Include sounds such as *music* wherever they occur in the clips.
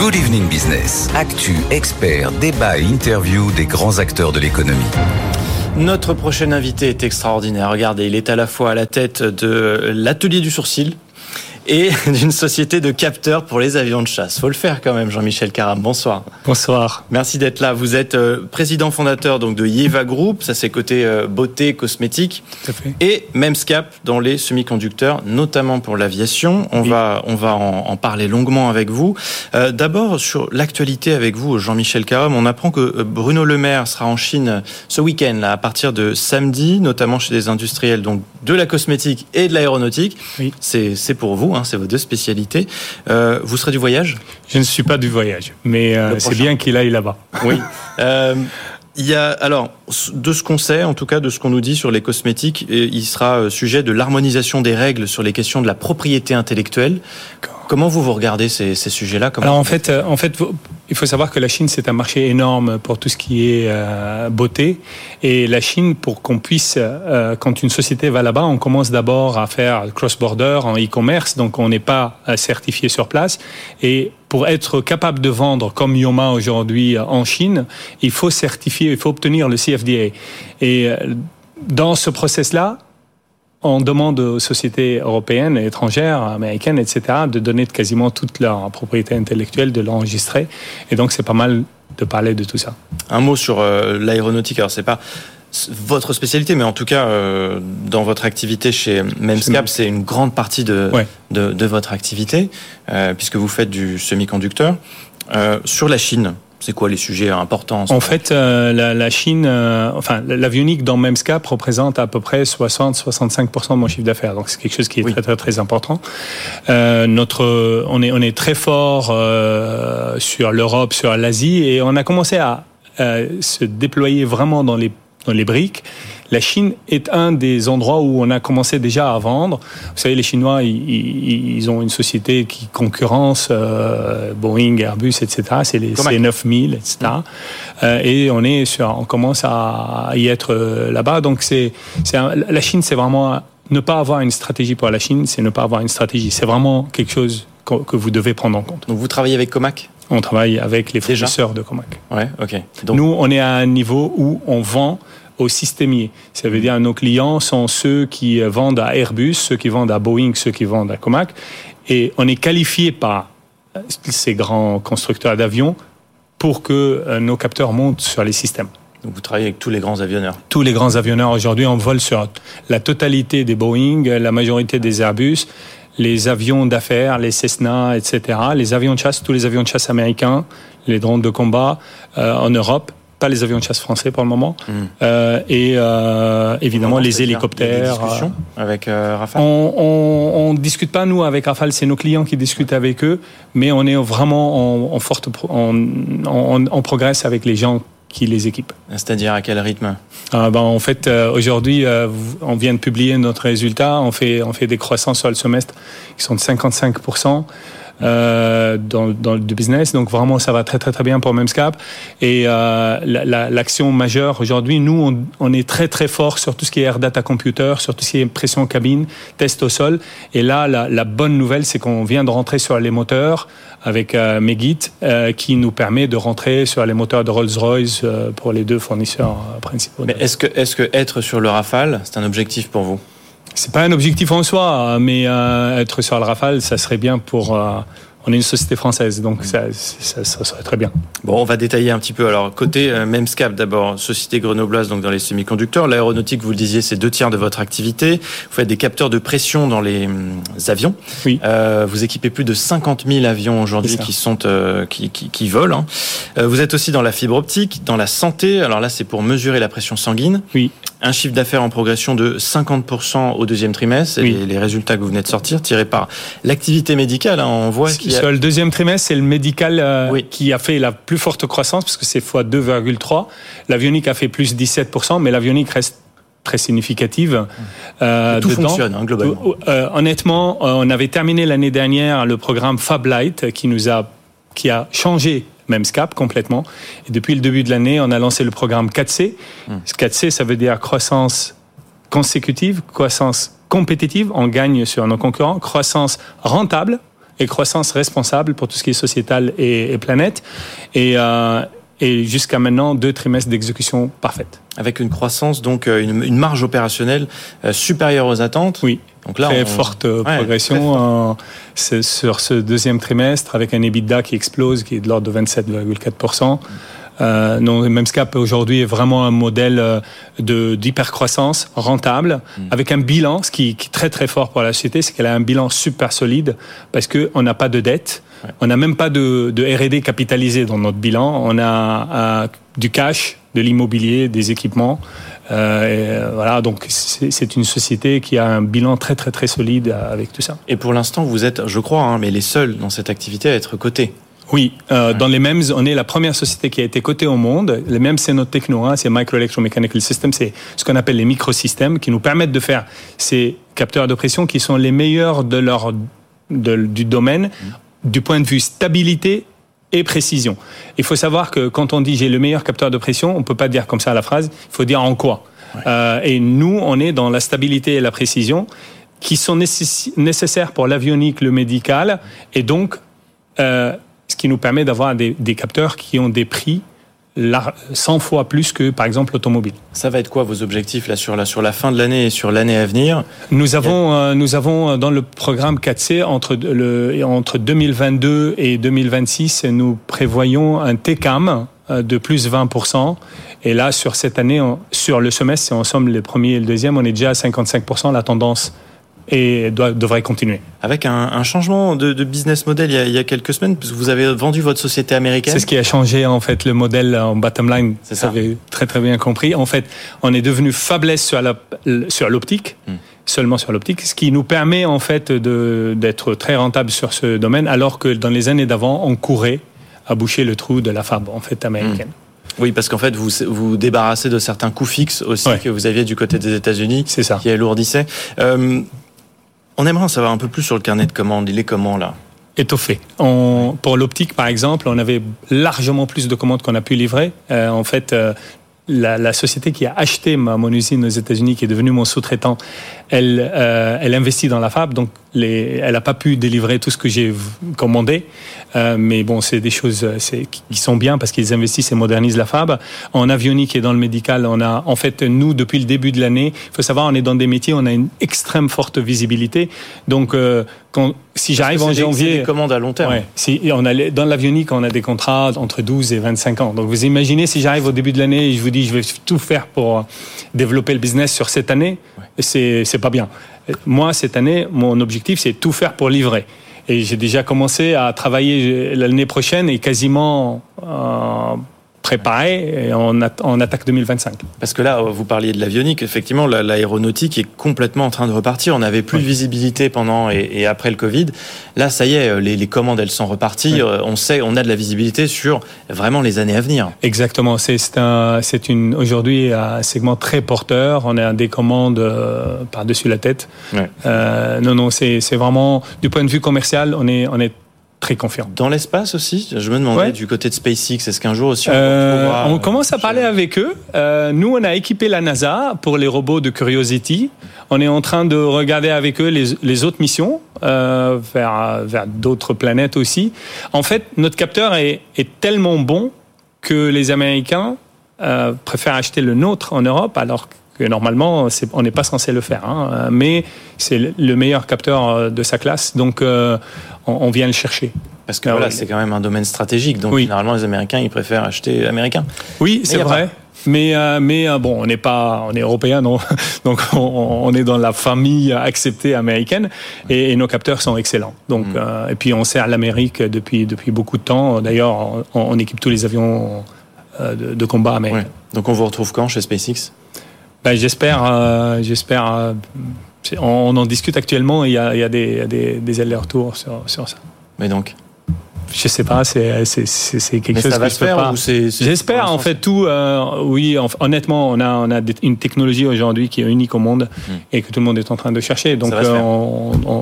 Good Evening Business. Actu, experts, débat et interview des grands acteurs de l'économie. Notre prochain invité est extraordinaire. Regardez, il est à la fois à la tête de l'atelier du sourcil, et *laughs* d'une société de capteurs pour les avions de chasse. Faut le faire quand même, Jean-Michel Caram. Bonsoir. Bonsoir. Merci d'être là. Vous êtes euh, président fondateur donc de Yeva Group, ça c'est côté euh, beauté cosmétique, Tout à fait. et Memscap dans les semi-conducteurs, notamment pour l'aviation. On Oui. va on va en, en parler longuement avec vous. Euh, D'abord sur l'actualité avec vous, Jean-Michel Caram. On apprend que Bruno Le Maire sera en Chine ce week-end là à partir de samedi, notamment chez des industriels donc de la cosmétique et de l'aéronautique. Oui. C'est c'est pour vous, hein, c'est vos deux spécialités. Euh, vous serez du voyage Je ne suis pas du voyage, mais euh, c'est bien qu'il aille là-bas. Oui. Euh, il y a alors de ce qu'on sait, en tout cas de ce qu'on nous dit sur les cosmétiques, il sera euh, sujet de l'harmonisation des règles sur les questions de la propriété intellectuelle. Comment vous vous regardez ces, ces sujets-là Alors en fait, euh, en fait, il faut savoir que la Chine c'est un marché énorme pour tout ce qui est euh, beauté. Et la Chine, pour qu'on puisse, euh, quand une société va là-bas, on commence d'abord à faire cross-border en e-commerce, donc on n'est pas euh, certifié sur place. Et pour être capable de vendre comme Yoma aujourd'hui euh, en Chine, il faut certifier, il faut obtenir le CFDA. Et dans ce process-là, on demande aux sociétés européennes, étrangères, américaines, etc., de donner quasiment toute leur propriété intellectuelle, de l'enregistrer. Et donc, c'est pas mal de parler de tout ça. Un mot sur euh, l'aéronautique. Alors c'est pas votre spécialité, mais en tout cas euh, dans votre activité chez Memscap, c'est une grande partie de Ouais. de, de votre activité, euh, puisque vous faites du semi-conducteur. Sur la Chine, c'est quoi les sujets importants En fait, euh, la, la Chine, euh, enfin, l'avionique dans Memscap représente à peu près 60-65% de mon chiffre d'affaires. Donc, c'est quelque chose qui est Oui. très, très, très important. Euh, notre, on est, on est très fort euh, sur l'Europe, sur l'Asie, et on a commencé à euh, se déployer vraiment dans les dans les briques. La Chine est un des endroits où on a commencé déjà à vendre. Vous savez, les Chinois, ils, ont une société qui concurrence euh, Boeing, Airbus, etc. C'est les Comac. C9000, etc. Euh, et on est sur, on commence à y être euh, là-bas. Donc c'est, la Chine, c'est vraiment ne pas avoir une stratégie pour la Chine, c'est ne pas avoir une stratégie. C'est vraiment quelque chose que, vous devez prendre en compte. Donc vous travaillez avec Comac? On travaille avec les Déjà? fournisseurs de Comac. Ouais, ok. Donc Nous, on est à un niveau où on vend aux systémiers. Ça veut dire nos clients sont ceux qui euh, vendent à Airbus, ceux qui vendent à Boeing, ceux qui vendent à Comac. Et on est qualifié par euh, ces grands constructeurs d'avions pour que euh, nos capteurs montent sur les systèmes. donc vous travaillez avec tous les grands avionneurs. Tous les grands avionneurs aujourd'hui, on vole sur la totalité des Boeing, la majorité des Airbus, les avions d'affaires, les Cessna, etc. Les avions de chasse, tous les avions de chasse américains, les drones de combat euh, en Europe, pas les avions de chasse français pour le moment. Euh, et euh, évidemment Comment les a des hélicoptères. discussions avec euh, Rafale On, on, on discute pas nous avec Rafale, c'est nos clients qui discutent avec eux, mais on est vraiment en, en forte, en, en progresse avec les gens qui les équipent. C'est-à-dire à quel rythme? Ah ben, en fait, euh, aujourd'hui, euh, on vient de publier notre résultat. On fait, on fait des croissances sur le semestre qui sont de 55% euh, dans, dans le business. Donc vraiment, ça va très très très bien pour Memscap. Et euh, la- la- l'action majeure aujourd'hui, nous, on, on est très très fort sur tout ce qui est air data computer, sur tout ce qui est pression cabine, test au sol. Et là, la, la bonne nouvelle, c'est qu'on vient de rentrer sur les moteurs avec euh, Megit, euh, qui nous permet de rentrer sur les moteurs de Rolls-Royce euh, pour les deux fournisseurs euh, principaux. Mais est-ce que, est-ce que être sur le Rafale, c'est un objectif pour vous? C'est pas un objectif en soi, mais euh, être sur le Rafale, ça serait bien pour. euh, on est une société française, donc ça, ça, ça serait très bien. Bon, on va détailler un petit peu. Alors, côté euh, Memscap, d'abord, société grenobloise, donc dans les semi-conducteurs. L'aéronautique, vous le disiez, c'est deux tiers de votre activité. Vous faites des capteurs de pression dans les hum, avions. Oui. Euh, vous équipez plus de 50 000 avions aujourd'hui qui sont euh, qui, qui, qui volent. hein. Euh, vous êtes aussi dans la fibre optique, dans la santé. Alors là, c'est pour mesurer la pression sanguine. Oui. Un chiffre d'affaires en progression de 50% au deuxième trimestre. Oui. les, les résultats que vous venez de sortir, tirés par l'activité médicale. hein. On voit qu'il y Sur le deuxième trimestre, c'est le médical euh, Oui. qui a fait la plus forte croissance, parce que c'est fois 2,3. L'avionique a fait plus 17%, mais l'avionique reste très significative. Euh, tout dedans. fonctionne hein, globalement. Euh, honnêtement, euh, on avait terminé l'année dernière le programme Fab Light qui nous a qui a changé Memscap complètement. Et depuis le début de l'année, on a lancé le programme 4C. Ce 4C, ça veut dire croissance consécutive, croissance compétitive, on gagne sur nos concurrents, croissance rentable et croissance responsable pour tout ce qui est sociétal et, planète. Et, euh, et jusqu'à maintenant, deux trimestres d'exécution parfaite. Avec une croissance, donc une, marge opérationnelle supérieure aux attentes. Oui. Donc là, très forte progression sur ce deuxième trimestre avec un EBITDA qui explose, qui est de l'ordre de 27,4%. Euh, non, Memscap aujourd'hui est vraiment un modèle euh, de d'hypercroissance rentable mm. avec un bilan, ce qui, qui, est très très fort pour la société, c'est qu'elle a un bilan super solide parce que on n'a pas de dette, on n'a même pas de, de R&D capitalisé dans notre bilan, on a euh, du cash, de l'immobilier, des équipements. Euh, voilà, donc c'est une société qui a un bilan très très très solide avec tout ça. Et pour l'instant, vous êtes, je crois, hein, mais les seuls dans cette activité à être cotés. Oui, euh, dans les MEMS, on est la première société qui a été cotée au monde. Les MEMS, c'est notre techno, hein, c'est Micro Electromechanical System, c'est ce qu'on appelle les microsystèmes qui nous permettent de faire ces capteurs de pression qui sont les meilleurs de leur du domaine du point de vue stabilité et précision. Il faut savoir que quand on dit j'ai le meilleur capteur de pression, on peut pas dire comme ça la phrase. Il faut dire en quoi. Euh, et nous, on est dans la stabilité et la précision qui sont nécessaires pour l'avionique, le médical, et donc euh, ce qui nous permet d'avoir des, capteurs qui ont des prix 100 fois plus que par exemple l'automobile. Ça va être quoi vos objectifs là sur la, sur la fin de l'année et sur l'année à venir? Nous avons, euh, nous avons euh, dans le programme 4C entre, le, entre 2022 et 2026, nous prévoyons un TCAM euh, de plus 20%. Et là, sur cette année, sur le semestre, si on somme le premier et le deuxième, on est déjà à 55%. La tendance et doit, devrait continuer. Avec un, changement de, business model il y, a, quelques semaines, parce que vous avez vendu votre société américaine. C'est ce qui a changé en fait le modèle en bottom line. C'est ça. Vous avez très très bien compris. En fait, on est devenu faiblesse sur la, sur l'optique. Hmm. seulement sur l'optique, ce qui nous permet en fait d'être très rentable sur ce domaine, alors que dans les années d'avant, on courait à boucher le trou de la fab en fait américaine. Hmm. Oui, parce qu'en fait, vous vous débarrassez de certains coûts fixes aussi que vous aviez du côté des États-Unis, qui alourdissaient. Euh, on aimerait en savoir un peu plus sur le carnet de commandes. Il est comment là étoffé. pour l'optique, par exemple, on avait largement plus de commandes qu'on a pu livrer. Euh, en fait, euh, la, société qui a acheté ma, mon usine aux États-Unis, qui est devenue mon sous-traitant, elle, euh, elle investit dans la fab, donc les, elle n'a pas pu délivrer tout ce que j'ai commandé. Euh, mais bon, c'est des choses euh, qui sont bien parce qu'ils investissent et modernisent la fab. En avionique et dans le médical, on a, en fait, nous, depuis le début de l'année, il faut savoir, on est dans des métiers, on a une extrême forte visibilité. Donc, euh, quand, si j'arrive en janvier. Des commandes à long terme. Ouais, si, on a, dans l'avionique, on a des contrats entre 12 et 25 ans. Donc, vous imaginez si j'arrive au début de l'année et je vous dis, je vais tout faire pour développer le business sur cette année, c'est, c'est pas bien. Moi, cette année, mon objectif, c'est tout faire pour livrer. Et j'ai déjà commencé à travailler l'année prochaine et quasiment euh, préparé en, attaque 2025. Parce que là, vous parliez de l'avionique, effectivement, l'aéronautique est complètement en train de repartir. On n'avait plus de visibilité pendant et, après le Covid. Là, ça y est, les, commandes, elles sont reparties. Euh, on sait, on a de la visibilité sur vraiment les années à venir. Exactement. C'est un, une aujourd'hui un segment très porteur. On a des commandes euh, par-dessus la tête. Euh, non, non, c'est vraiment du point de vue commercial, on est, on est très confiant. Dans l'espace aussi Je me demandais du côté de SpaceX, est-ce qu'un jour aussi on, euh, on commence à parler avec eux. Euh, nous, on a équipé la NASA pour les robots de Curiosity. On est en train de regarder avec eux les, les autres missions euh, vers, vers d'autres planètes aussi. En fait, notre capteur est, est tellement bon que les Américains euh, préfèrent acheter le nôtre en Europe alors que normalement on n'est pas censé le faire. Hein. Mais c'est le meilleur capteur euh, de sa classe, donc euh, on, vient le chercher. Parce que voilà, c'est quand même un domaine stratégique, donc généralement les Américains ils préfèrent acheter américain. Oui, c'est vrai. Mais euh, mais bon, on n'est pas, on est européen, non Donc *laughs* on, est dans la famille acceptée américaine et, nos capteurs sont excellents. Donc mm. et puis on sert l'Amérique depuis depuis beaucoup de temps. D'ailleurs, on, équipe tous les avions de, combat américains. Donc on vous retrouve quand chez SpaceX? Ben, j'espère, euh, j'espère. Euh, on, en discute actuellement. Il y a, il y a des, des, des allers-retours sur, sur, ça. Mais donc je sais pas, c'est quelque chose ça va se faire pas. J'espère en fait tout. Euh, oui, honnêtement, on a on a une technologie aujourd'hui qui est unique au monde hmm. et que tout le monde est en train de chercher. Donc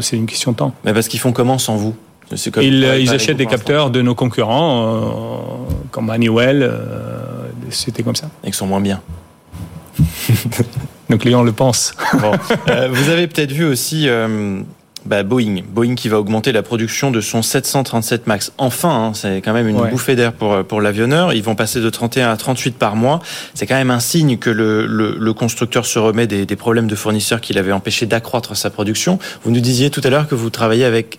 c'est une question de temps. Mais parce qu'ils font comment sans vous? Ils, ils achètent des capteurs de nos concurrents comme Honeywell. C'était comme ça. Et qui sont moins bien. *laughs* Nos clients le pensent. Euh, vous avez peut-être vu aussi euh, bah, Boeing. Boeing qui va augmenter la production de son 737 MAX. Enfin, hein, c'est quand même une bouffée d'air pour, pour l'avionneur. Ils vont passer de 31 à 38 par mois. C'est quand même un signe que le, le, constructeur se remet des, des problèmes de fournisseurs qui l'avaient empêché d'accroître sa production. Vous nous disiez tout à l'heure que vous travaillez avec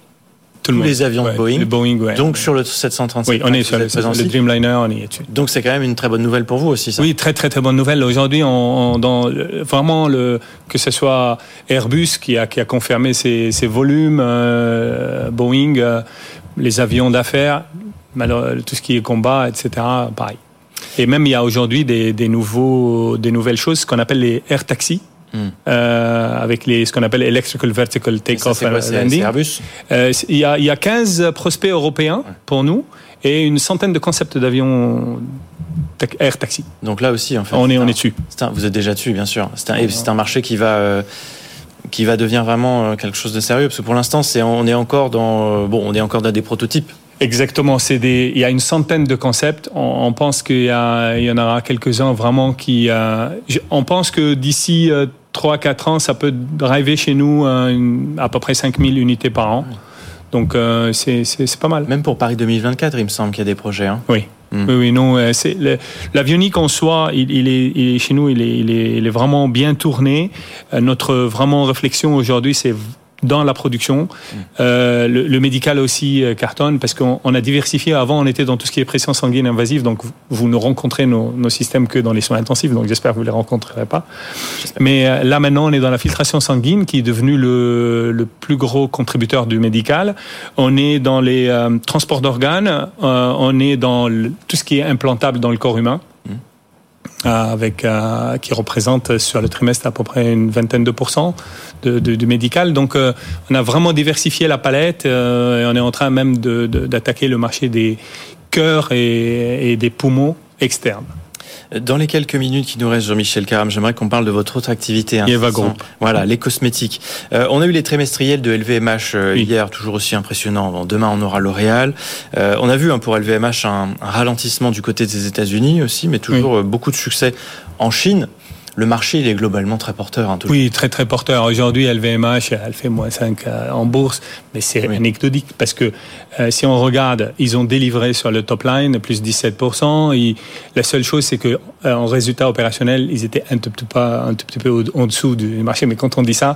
tous les avions de Boeing. Donc sur le 737. Oui, on est sur le, Dreamliner, on est dessus. Donc c'est quand même une très bonne nouvelle pour vous aussi, ça. Oui, très très très bonne nouvelle. Aujourd'hui, on, dans vraiment le que ce soit Airbus qui a qui a confirmé ses, ses volumes, euh, Boeing, euh, les avions d'affaires, tout ce qui est combat, etc. Pareil. Et même il y a aujourd'hui des, des nouveaux des nouvelles choses, ce qu'on appelle les air taxis. Euh, avec les, ce qu'on appelle Electrical Vertical Takeoff Landing. Euh, il, y a, il y a 15 prospects européens pour nous et une centaine de concepts d'avions air taxi. Donc là aussi, en fait, on est, on est dessus. vous êtes déjà dessus, bien sûr. C'est un, un marché qui va. Euh, qui va devenir vraiment quelque chose de sérieux parce que pour l'instant c'est on est encore dans bon on est encore dans des prototypes Exactement, c'est des, il y a une centaine de concepts. On, pense qu'il y, il y en aura quelques-uns vraiment qui. on pense que d'ici 3-4 ans, ça peut driver chez nous à peu près 5000 unités par an. Donc euh, c'est pas mal. Même pour Paris 2024, il me semble qu'il y a des projets. Hein. Oui. Hmm. Oui, oui, non. Euh, l'avionique en soi, il, il, est, il, est, chez nous, il est, il est, vraiment bien tourné. Euh, notre vraiment réflexion aujourd'hui, c'est dans la production. Euh, le, le, médical aussi euh, cartonne parce qu'on a diversifié. Avant, on était dans tout ce qui est pression sanguine invasive, donc vous, ne rencontrez nos, nos, systèmes que dans les soins intensifs, donc j'espère que vous ne les rencontrerez pas. Mais euh, là, maintenant, on est dans la filtration sanguine qui est devenu le, le plus gros contributeur du médical. On est dans les euh, transports d'organes, on est dans tout ce qui est implantable dans le corps humain. Euh, avec euh, qui représente sur le trimestre à peu près une vingtaine de pourcents de, de, du médical. Donc, euh, on a vraiment diversifié la palette et on est en train même d'attaquer le marché des cœurs et des poumons externes. Dans les quelques minutes qui nous restent, Jean-Michel Caram, j'aimerais qu'on parle de votre autre activité. Hein, Group. Voilà, les cosmétiques. Euh, on a eu les trimestriels de LVMH euh, hier, toujours aussi impressionnant. demain, on aura L'Oréal. Euh, on a vu hein, pour LVMH un, ralentissement du côté des États-Unis aussi, mais toujours beaucoup de succès en Chine le marché, il est globalement très porteur. Hein, oui, très très porteur. Aujourd'hui, LVMH, elle fait moins 5 euh, en bourse, mais c'est anecdotique parce que euh, si on regarde, ils ont délivré sur le top line plus 17%. Et la seule chose, c'est que euh, en résultat opérationnel, ils étaient un tout petit peu, un tout petit peu en dessous du marché. Mais quand on dit ça,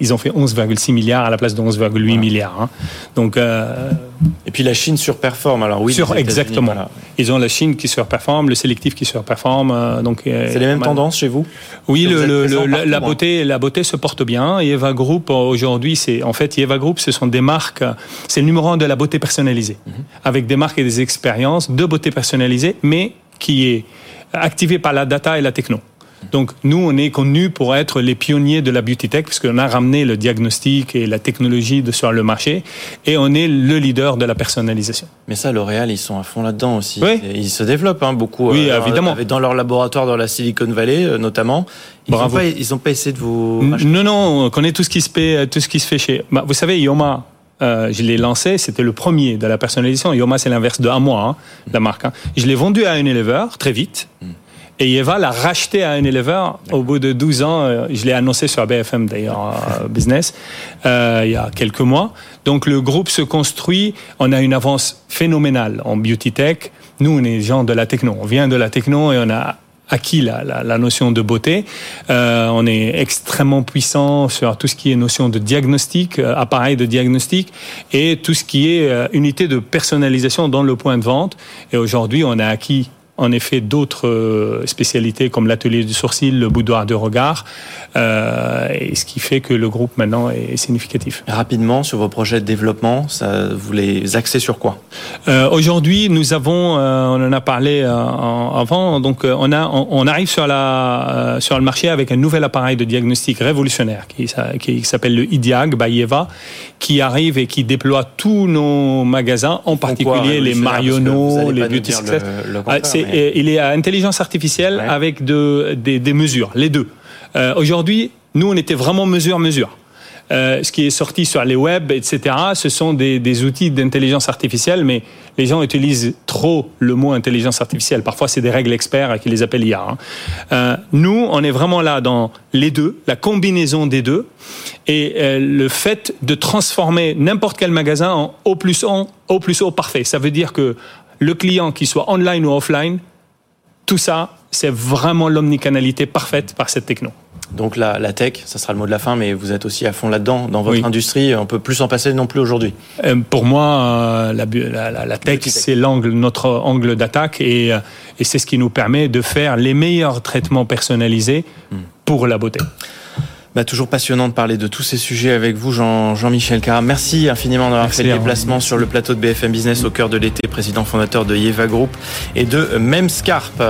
ils ont fait 11,6 milliards à la place de 11,8 milliards. Hein. Donc, euh, et puis la Chine surperforme. Alors oui, sur, exactement. Ils ont la Chine qui surperforme, le sélectif qui surperforme. Euh, donc euh, c'est les mêmes tendances chez vous? Oui, le, la, beauté, la beauté se porte bien. Eva Group aujourd'hui, c'est en fait Eva Group, ce sont des marques. C'est le numéro un de la beauté personnalisée, mhm. avec des marques et des expériences de beauté personnalisée, mais qui est activée par la data et la techno. Donc nous, on est connus pour être les pionniers de la beauty tech, puisqu'on a ramené le diagnostic et la technologie de, sur le marché, et on est le leader de la personnalisation. Mais ça, L'Oréal, ils sont à fond là-dedans aussi. Oui. Ils se développent hein, beaucoup. Oui, euh, évidemment. Dans leur laboratoire dans la Silicon Valley, euh, notamment. Ils n'ont pas, ils ont pas essayé de vous. Non, non, on connaît tout ce qui se fait, tout ce qui se fait chez. Bah, vous savez, Yoma, euh, je l'ai lancé, c'était le premier de la personnalisation. Yoma, c'est l'inverse de un mois, hein, la marque. Hein. Je l'ai vendu à Unilever très vite. Hmm. Et Eva l'a racheté à Unilever au bout de 12 ans. Euh, je l'ai annoncé sur BFM d'ailleurs, euh, Business, euh, il y a quelques mois. Donc le groupe se construit. On a une avance phénoménale en beauty tech. Nous, on est gens de la techno. On vient de la techno et on a acquis la, notion de beauté. On est extrêmement puissant sur tout ce qui est notion de diagnostic, appareil de diagnostic, et tout ce qui est unité de personnalisation dans le point de vente. Et aujourd'hui, on a acquis en effet d'autres euh, spécialités comme l'atelier du sourcil, le boudoir de regard, euh, et ce qui fait que le groupe maintenant est significatif. Rapidement, sur vos projets de développement, ça, vous les axez sur quoi? Euh, Aujourd'hui, nous avons, on en a parlé avant, donc on, a, on, arrive sur, la, sur le marché avec un nouvel appareil de diagnostic révolutionnaire qui, qui s'appelle le IDIAG by Eva, qui arrive et qui déploie tous nos magasins, en particulier les Marionneaux, les Beauty Success il est à intelligence artificielle avec de, des, mesures, les deux. Euh, aujourd'hui, nous, on était vraiment mesure-mesure. euh, ce qui est sorti sur les web, etc., ce sont des, des outils d'intelligence artificielle, mais les gens utilisent trop le mot intelligence artificielle. Parfois, c'est des règles experts qui les appellent IA. Hein. Euh, nous, on est vraiment là dans les deux, la combinaison des deux, et euh, le fait de transformer n'importe quel magasin en au plus haut, au plus haut parfait. Ça veut dire que le client, qui soit online ou offline, tout ça, c'est vraiment l'omnicanalité parfaite par cette techno. Donc la, la, tech, ça sera le mot de la fin, mais vous êtes aussi à fond là-dedans. Dans votre industrie, on peut plus s'en passer non plus aujourd'hui. Euh, pour moi, euh, la, la, la, tech, c'est l'angle, notre angle d'attaque, et, euh, et c'est ce qui nous permet de faire les meilleurs traitements personnalisés hmm. pour la beauté. Bah, toujours passionnant de parler de tous ces sujets avec vous, Jean, Jean-Michel Carra. Merci infiniment d'avoir fait le déplacement sur le plateau de BFM Business au cœur de l'été, président fondateur de Yeva Group et de Memscarp.